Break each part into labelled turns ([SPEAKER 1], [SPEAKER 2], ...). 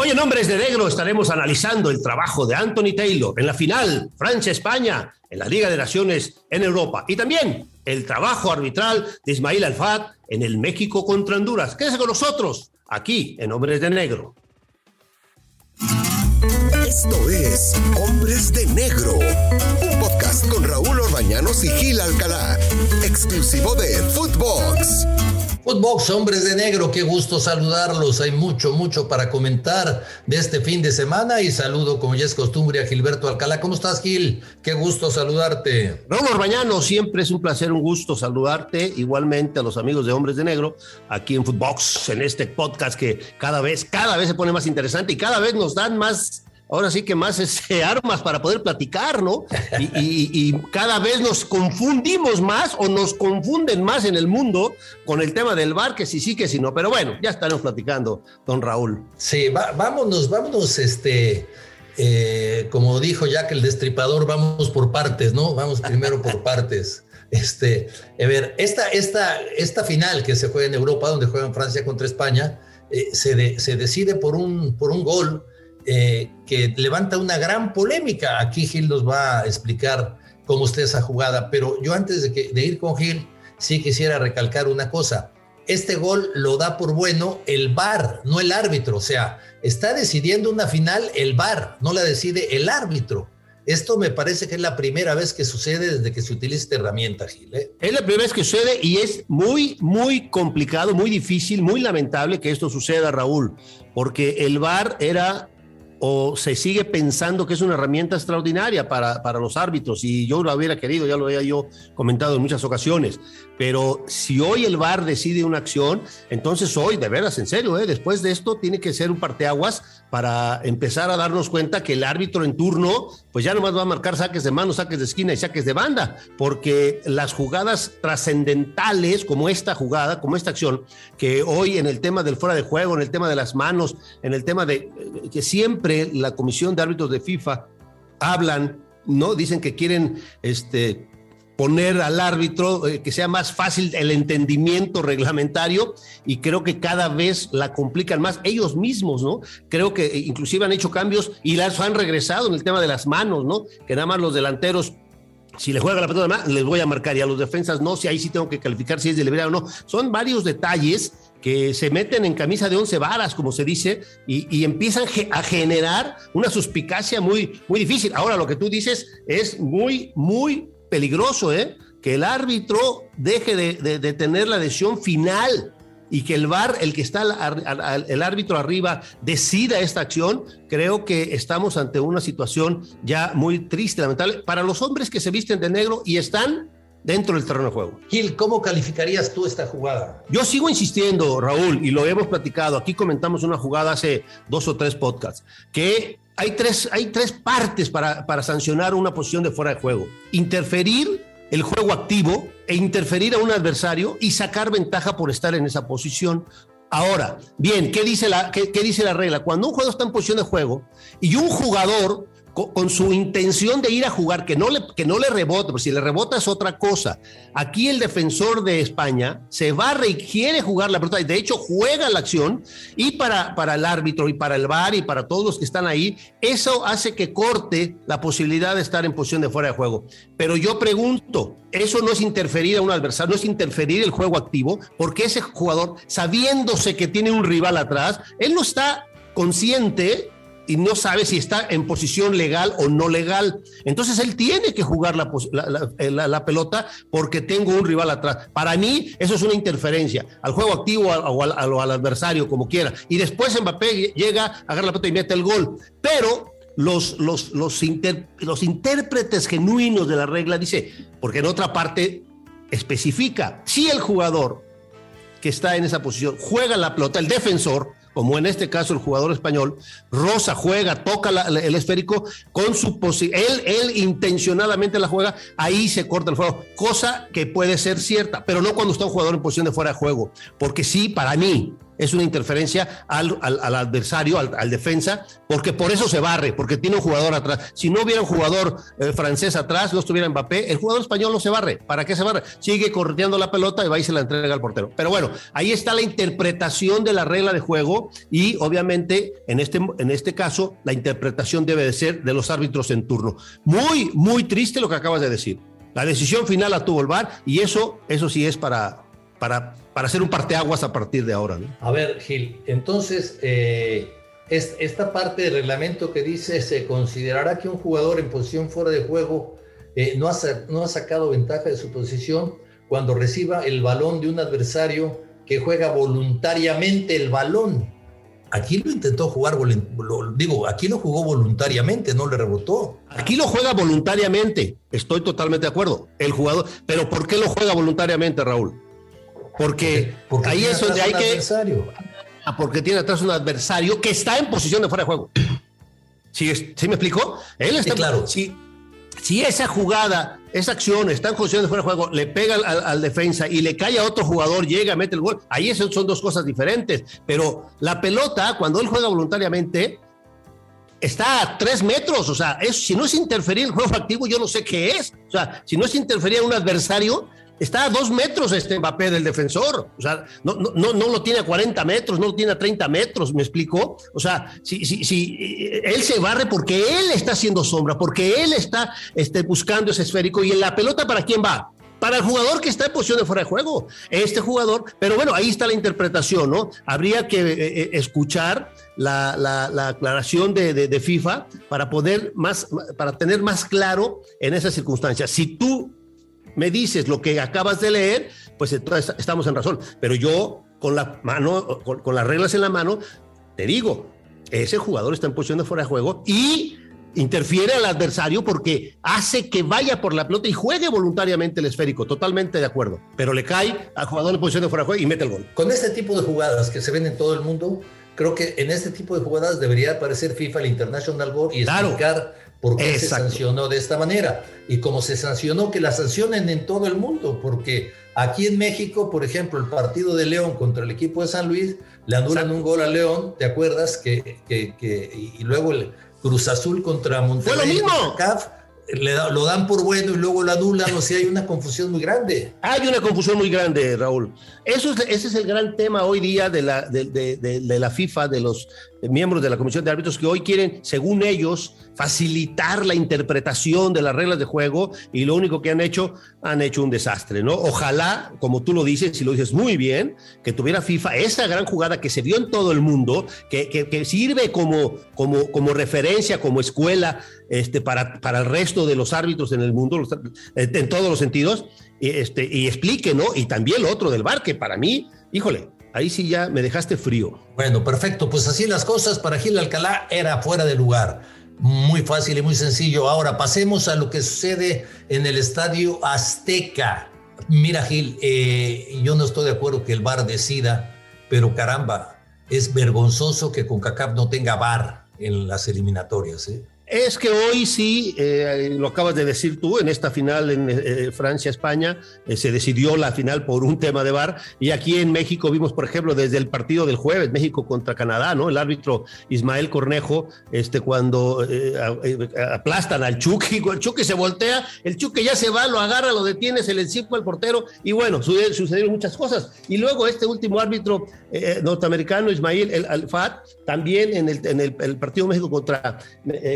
[SPEAKER 1] Hoy en Hombres de Negro estaremos analizando el trabajo de Anthony Taylor en la final Francia-España en la Liga de Naciones en Europa y también el trabajo arbitral de Ismail Alfat en el México contra Honduras. Quédese con nosotros aquí en Hombres de Negro.
[SPEAKER 2] Esto es Hombres de Negro, un podcast con Raúl Orbañanos y Gil Alcalá, exclusivo de Footbox.
[SPEAKER 3] Footbox, hombres de negro, qué gusto saludarlos. Hay mucho, mucho para comentar de este fin de semana y saludo, como ya es costumbre, a Gilberto Alcalá. ¿Cómo estás, Gil? Qué gusto saludarte.
[SPEAKER 1] Raúl Orbañano, siempre es un placer, un gusto saludarte. Igualmente a los amigos de Hombres de Negro aquí en Footbox, en este podcast que cada vez, cada vez se pone más interesante y cada vez nos dan más ahora sí que más este, armas para poder platicar, ¿no? Y, cada vez nos confundimos más o nos confunden más en el mundo con el tema del bar, que sí, sí, que sí, no. Pero bueno, ya estaremos platicando, don Raúl.
[SPEAKER 3] Sí, vámonos, vámonos, este, eh, como dijo Jack el Destripador, vamos por partes, ¿no? Vamos primero por partes. Este, a ver, esta, esta, esta final que se juega en Europa, donde juegan Francia contra España, eh, se, se decide por un, por un gol eh, que levanta una gran polémica. Aquí Gil nos va a explicar cómo está esa jugada, pero yo antes de ir con Gil, sí quisiera recalcar una cosa. Este gol lo da por bueno el VAR, no el árbitro. O sea, está decidiendo una final el VAR, no la decide el árbitro. Esto me parece que es la primera vez que sucede desde que se utiliza esta herramienta, Gil. ¿eh?
[SPEAKER 1] Es la primera vez que sucede y es muy, muy complicado, muy difícil, muy lamentable que esto suceda, Raúl, porque el VAR era o se sigue pensando que es una herramienta extraordinaria para, para, los árbitros y yo lo hubiera querido, ya lo había yo comentado en muchas ocasiones, pero si hoy el VAR decide una acción, entonces hoy, de veras, en serio, ¿eh? después de esto tiene que ser un parteaguas para empezar a darnos cuenta que el árbitro en turno, pues ya nomás va a marcar saques de mano, saques de esquina y saques de banda, porque las jugadas trascendentales como esta jugada, como esta acción, que hoy en el tema del fuera de juego, en el tema de las manos, en el tema de eh, que siempre la comisión de árbitros de FIFA hablan, ¿no? Dicen que quieren este, poner al árbitro eh, que sea más fácil el entendimiento reglamentario y creo que cada vez la complican más ellos mismos, ¿no? Creo que eh, inclusive han hecho cambios y las han regresado en el tema de las manos, ¿no? Que nada más los delanteros si le juega la pelota, les voy a marcar y a los defensas no, si ahí sí tengo que calificar si es deliberado o no. Son varios detalles que se meten en camisa de once varas, como se dice, y, empiezan a generar una suspicacia muy, muy difícil. Ahora, lo que tú dices es muy, muy peligroso, ¿eh? Que el árbitro deje de, tener la decisión final y que el VAR, el que está el árbitro arriba, decida esta acción, creo que estamos ante una situación ya muy triste, lamentable, para los hombres que se visten de negro y están dentro del terreno de juego.
[SPEAKER 3] Gil, ¿cómo calificarías tú esta jugada?
[SPEAKER 1] Yo sigo insistiendo, Raúl, y lo hemos platicado. Aquí comentamos una jugada hace dos o tres podcasts, que hay tres, hay tres partes para, para sancionar una posición de fuera de juego. Interferir el juego activo e interferir a un adversario y sacar ventaja por estar en esa posición. Ahora, bien, ¿qué dice la, qué, qué dice la regla? Cuando un juego está en posición de juego y un jugador con, su intención de ir a jugar, que no le, que no le rebote, pero si le rebota es otra cosa. Aquí el defensor de España se va y quiere jugar la pelota, y de hecho juega la acción, y para, para el árbitro y para el VAR y para todos los que están ahí, eso hace que corte la posibilidad de estar en posición de fuera de juego. Pero yo pregunto, eso no es interferir a un adversario, no es interferir el juego activo, porque ese jugador, sabiéndose que tiene un rival atrás, él no está consciente y no sabe si está en posición legal o no legal. Entonces él tiene que jugar la, la, pelota porque tengo un rival atrás. Para mí eso es una interferencia al juego activo o al, al, adversario, como quiera. Y después Mbappé llega, agarra la pelota y mete el gol. Pero los, los, los, los intérpretes genuinos de la regla dice, porque en otra parte especifica, si el jugador que está en esa posición juega la pelota, el defensor, como en este caso el jugador español, Rosa juega, toca el esférico con su él, él intencionadamente la juega, ahí se corta el juego, cosa que puede ser cierta, pero no cuando está un jugador en posición de fuera de juego, porque sí, para mí, es una interferencia al, adversario, al, defensa, porque por eso se barre, porque tiene un jugador atrás. Si no hubiera un jugador eh, francés atrás, no estuviera Mbappé, el jugador español no se barre. ¿Para qué se barre? Sigue correteando la pelota y va y se la entrega al portero. Pero bueno, ahí está la interpretación de la regla de juego y obviamente en este, en este caso la interpretación debe de ser de los árbitros en turno. Muy, muy triste lo que acabas de decir. La decisión final la tuvo el VAR y eso, eso sí es para, para, para hacer un parteaguas a partir de ahora.
[SPEAKER 3] A ver, Gil, entonces, eh, esta parte del reglamento que dice se considerará que un jugador en posición fuera de juego eh, no, ha, no ha sacado ventaja de su posición cuando reciba el balón de un adversario que juega voluntariamente el balón. Aquí lo intentó jugar, digo, aquí lo jugó voluntariamente, no le rebotó.
[SPEAKER 1] Aquí lo juega voluntariamente, estoy totalmente de acuerdo. El jugador, pero ¿por qué lo juega voluntariamente, Raúl? Porque, ahí es donde hay que. Ah, porque tiene atrás un adversario que está en posición de fuera de juego. ¿Sí, ¿sí me explicó? Él está. claro. Sí, si esa jugada, esa acción está en posición de fuera de juego, le pega al, defensa y le cae a otro jugador, llega, mete el gol, ahí son, son dos cosas diferentes. Pero la pelota, cuando él juega voluntariamente, está a tres metros. O sea, si no es interferir el juego activo, yo no sé qué es. O sea, si no es interferir a un adversario, Está a dos metros este Mbappé del defensor. O sea, no, no, no, lo tiene a 40 metros, no lo tiene a 30 metros, ¿me explico? O sea, si, si, si eh, él se barre porque él está haciendo sombra, porque él está este, buscando ese esférico y en la pelota, ¿para quién va? para el jugador que está en posición de fuera de juego. Este jugador, pero bueno, ahí está la interpretación, ¿no? Habría que eh, eh, escuchar la, la, aclaración de, de, de, FIFA para poder más, para tener más claro en esas circunstancias. Si tú me dices lo que acabas de leer, pues entonces estamos en razón. Pero yo, con la mano, con, las reglas en la mano, te digo, ese jugador está en posición de fuera de juego y interfiere al adversario porque hace que vaya por la pelota y juegue voluntariamente el esférico, totalmente de acuerdo, pero le cae al jugador en posición de fuera de juego y mete el gol.
[SPEAKER 3] Con este tipo de jugadas que se ven en todo el mundo, creo que en este tipo de jugadas debería aparecer FIFA, el International Board, y explicar por qué se sancionó de esta manera. Y como se sancionó, que la sancionen en todo el mundo, porque aquí en México, por ejemplo, el partido de León contra el equipo de San Luis, le anulan un gol a León, ¿te acuerdas? Que, que, y luego el Cruz Azul contra Monterrey.
[SPEAKER 1] Fue lo mismo
[SPEAKER 3] lo dan por bueno y luego lo anulan, o sea, hay una confusión muy grande.
[SPEAKER 1] Hay una confusión muy grande, Raúl. Eso es, ese es el gran tema hoy día de la, de, de, la FIFA, de los miembros de la Comisión de Árbitros, que hoy quieren, según ellos, facilitar la interpretación de las reglas de juego y lo único que han hecho, han hecho un desastre, ¿no? Ojalá, como tú lo dices, y lo dices muy bien, que tuviera FIFA esa gran jugada que se vio en todo el mundo, que, que, que sirve como, como, como referencia, como escuela este, para, para el resto de los árbitros en el mundo, en todos los sentidos, y, este, y explique, ¿no? Y también lo otro del bar, que para mí, híjole, ahí sí ya me dejaste frío.
[SPEAKER 3] Bueno, perfecto, pues así las cosas para Gil Alcalá era fuera de lugar. Muy fácil y muy sencillo. Ahora pasemos a lo que sucede en el estadio Azteca. Mira, Gil, eh, yo no estoy de acuerdo que el VAR decida, pero caramba, es vergonzoso que CONCACAF no tenga VAR en las eliminatorias. ¿eh?
[SPEAKER 1] Es que hoy sí, eh, lo acabas de decir tú, en esta final en eh, Francia-España eh, se decidió la final por un tema de VAR y aquí en México vimos, por ejemplo, desde el partido del jueves, México contra Canadá, ¿no? El árbitro Ismael Cornejo, este, cuando aplastan al Chucky, el Chucky se voltea, el Chucky ya se va, lo agarra, lo detiene, se le encima al portero y bueno, sucedieron muchas cosas. Y luego este último árbitro norteamericano, Ismael el Alfat, también en el, en el, partido México contra,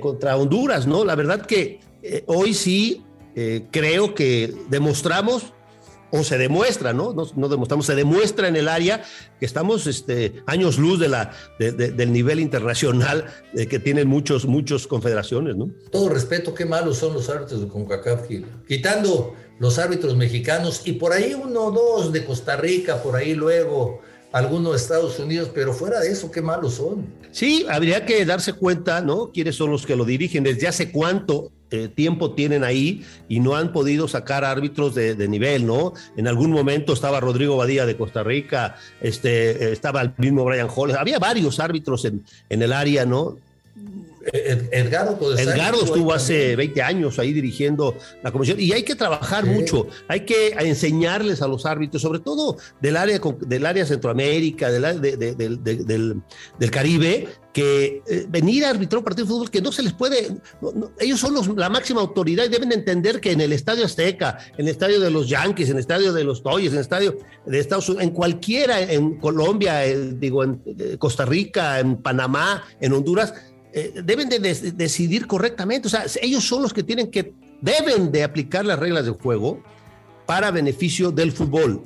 [SPEAKER 1] contra contra Honduras, ¿no? La verdad que eh, hoy sí eh, creo que demostramos o se demuestra, ¿no? ¿no? demostramos, se demuestra en el área que estamos este, años luz de la, del nivel internacional que tienen muchos, muchos confederaciones, ¿no?
[SPEAKER 3] Todo respeto, qué malos son los árbitros de CONCACAF, quitando los árbitros mexicanos y por ahí uno o dos de Costa Rica, por ahí luego algunos Estados Unidos, pero fuera de eso, qué malos son.
[SPEAKER 1] Sí, habría que darse cuenta, ¿no? ¿Quiénes son los que lo dirigen? ¿Desde hace cuánto eh, tiempo tienen ahí y no han podido sacar árbitros de, nivel, ¿no? En algún momento estaba Rodrigo Badía de Costa Rica, este, estaba el mismo Brian Hall, había varios árbitros en, en el área, ¿no?
[SPEAKER 3] Edgardo,
[SPEAKER 1] Edgardo estuvo hace 20 años ahí dirigiendo la comisión y hay que trabajar mucho, hay que enseñarles a los árbitros, sobre todo del área, del área Centroamérica, del, del, del Caribe, que eh, venir a arbitrar un partido de fútbol que no se les puede, ellos son los, la máxima autoridad y deben entender que en el Estadio Azteca, en el Estadio de los Yankees, en el Estadio de los Toyes, en el Estadio de Estados Unidos, en cualquiera, en Colombia, eh, digo, en eh, Costa Rica, en Panamá, en Honduras, deben de, decidir correctamente, o sea, ellos son los que tienen que, deben de aplicar las reglas del juego para beneficio del fútbol,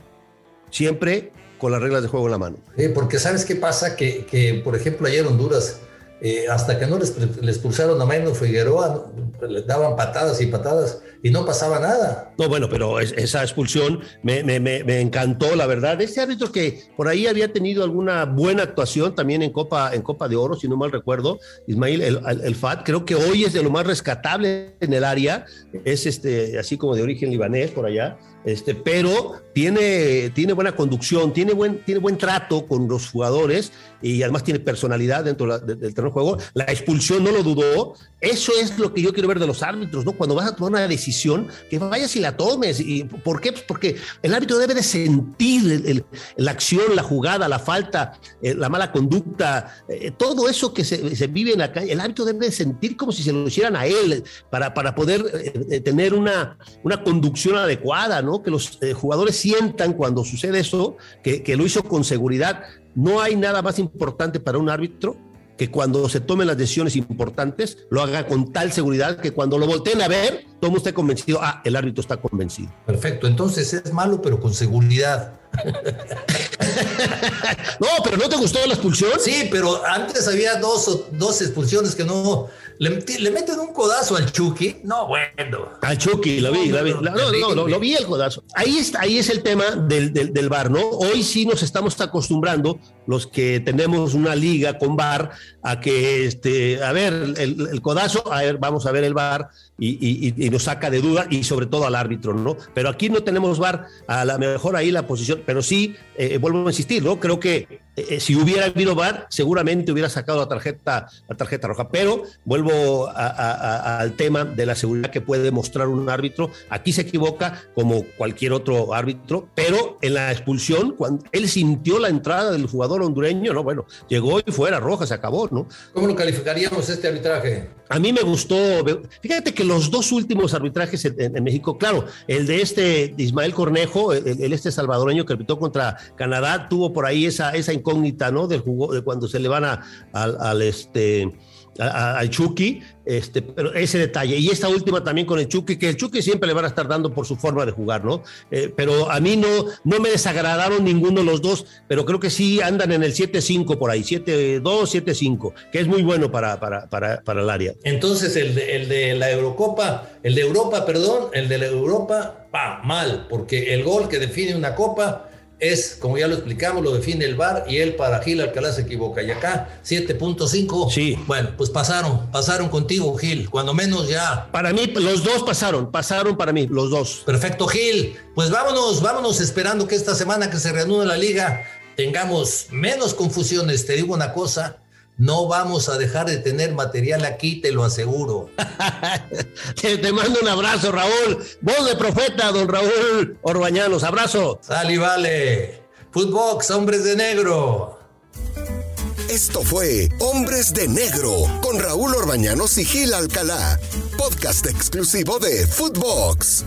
[SPEAKER 1] siempre con las reglas de juego en la mano.
[SPEAKER 3] porque sabes qué pasa, que, que por ejemplo ayer Honduras, eh, hasta que no les, expulsaron a Maino Figueroa, les daban patadas y patadas y no pasaba nada.
[SPEAKER 1] No, bueno, pero esa expulsión me, me, me, encantó, la verdad. Este árbitro que por ahí había tenido alguna buena actuación también en Copa, en Copa de Oro, si no mal recuerdo, Ismail el, el, FAT, creo que hoy es de lo más rescatable en el área, es este, así como de origen libanés por allá este, pero tiene, tiene buena conducción, tiene buen, tiene buen trato con los jugadores y además tiene personalidad dentro del terreno de juego. La expulsión no lo dudó. Eso es lo que yo quiero ver de los árbitros, ¿no? Cuando vas a tomar una decisión, que vayas y la tomes. ¿Y ¿Por qué? Pues porque el árbitro debe de sentir la acción, la jugada, la falta, eh, la mala conducta, eh, todo eso que se, se, vive en la calle. El árbitro debe de sentir como si se lo hicieran a él para, para poder eh, tener una, una conducción adecuada, ¿no? Que los eh, jugadores sientan cuando sucede eso, que, lo hizo con seguridad. No hay nada más importante para un árbitro que cuando se tomen las decisiones importantes lo haga con tal seguridad que cuando lo volteen a ver, todo mundo esté convencido, ah, el árbitro está convencido.
[SPEAKER 3] Perfecto, entonces es malo pero con seguridad.
[SPEAKER 1] no, pero ¿no te gustó la expulsión?
[SPEAKER 3] Sí, pero antes había dos, dos expulsiones que no, le, meten un codazo al Chucky. No, bueno.
[SPEAKER 1] Al Chucky, lo vi, lo vi. No, no, lo vi el codazo. Ahí, está, ahí es el tema del, del, bar, ¿no? Hoy sí nos estamos acostumbrando, los que tenemos una liga con bar, a que, este, a ver, el, el codazo, a ver, vamos a ver el bar y, nos saca de duda y sobre todo al árbitro, ¿no? Pero aquí no tenemos VAR, a lo mejor ahí la posición, pero sí, eh, vuelvo a insistir, ¿no? Creo que eh, si hubiera habido VAR, seguramente hubiera sacado la tarjeta, la tarjeta roja, pero vuelvo al tema de la seguridad que puede mostrar un árbitro. Aquí se equivoca como cualquier otro árbitro, pero en la expulsión, cuando él sintió la entrada del jugador hondureño, ¿no? Bueno, llegó y fuera roja, se acabó, ¿no?
[SPEAKER 3] ¿Cómo lo calificaríamos este arbitraje?
[SPEAKER 1] A mí me gustó, fíjate que los dos últimos arbitrajes en, México, claro, el de este Ismael Cornejo, el, este salvadoreño que arbitró contra Canadá, tuvo por ahí esa, esa incógnita, ¿no? Del jugo, de cuando se le van a, al este al Chucky, este, pero ese detalle. Y esta última también con el Chucky, que el Chucky siempre le van a estar dando por su forma de jugar, ¿no? Eh, pero a mí no, no me desagradaron ninguno de los dos, pero creo que sí andan en el 7-5 por ahí, 7-2, 7-5, que es muy bueno para, para, para, para el área.
[SPEAKER 3] Entonces, el de, el de la Eurocopa, el de Europa, perdón, el de la Europa, va mal, porque el gol que define una copa es, como ya lo explicamos, lo define el VAR y él para Gil Alcalá se equivoca. Y acá, 7.5.
[SPEAKER 1] Sí.
[SPEAKER 3] Bueno, pues pasaron, pasaron contigo, Gil, cuando menos ya.
[SPEAKER 1] Para mí, los dos pasaron, pasaron para mí, los dos.
[SPEAKER 3] Perfecto, Gil. Pues vámonos, vámonos esperando que esta semana que se reanude la liga tengamos menos confusiones. Te digo una cosa, no vamos a dejar de tener material aquí, te lo aseguro.
[SPEAKER 1] te, mando un abrazo, Raúl. Voz de profeta, don Raúl Orbañanos. Abrazo.
[SPEAKER 3] Sal y vale. Footbox, hombres de negro.
[SPEAKER 2] Esto fue Hombres de Negro con Raúl Orbañanos y Gil Alcalá, podcast exclusivo de Footbox.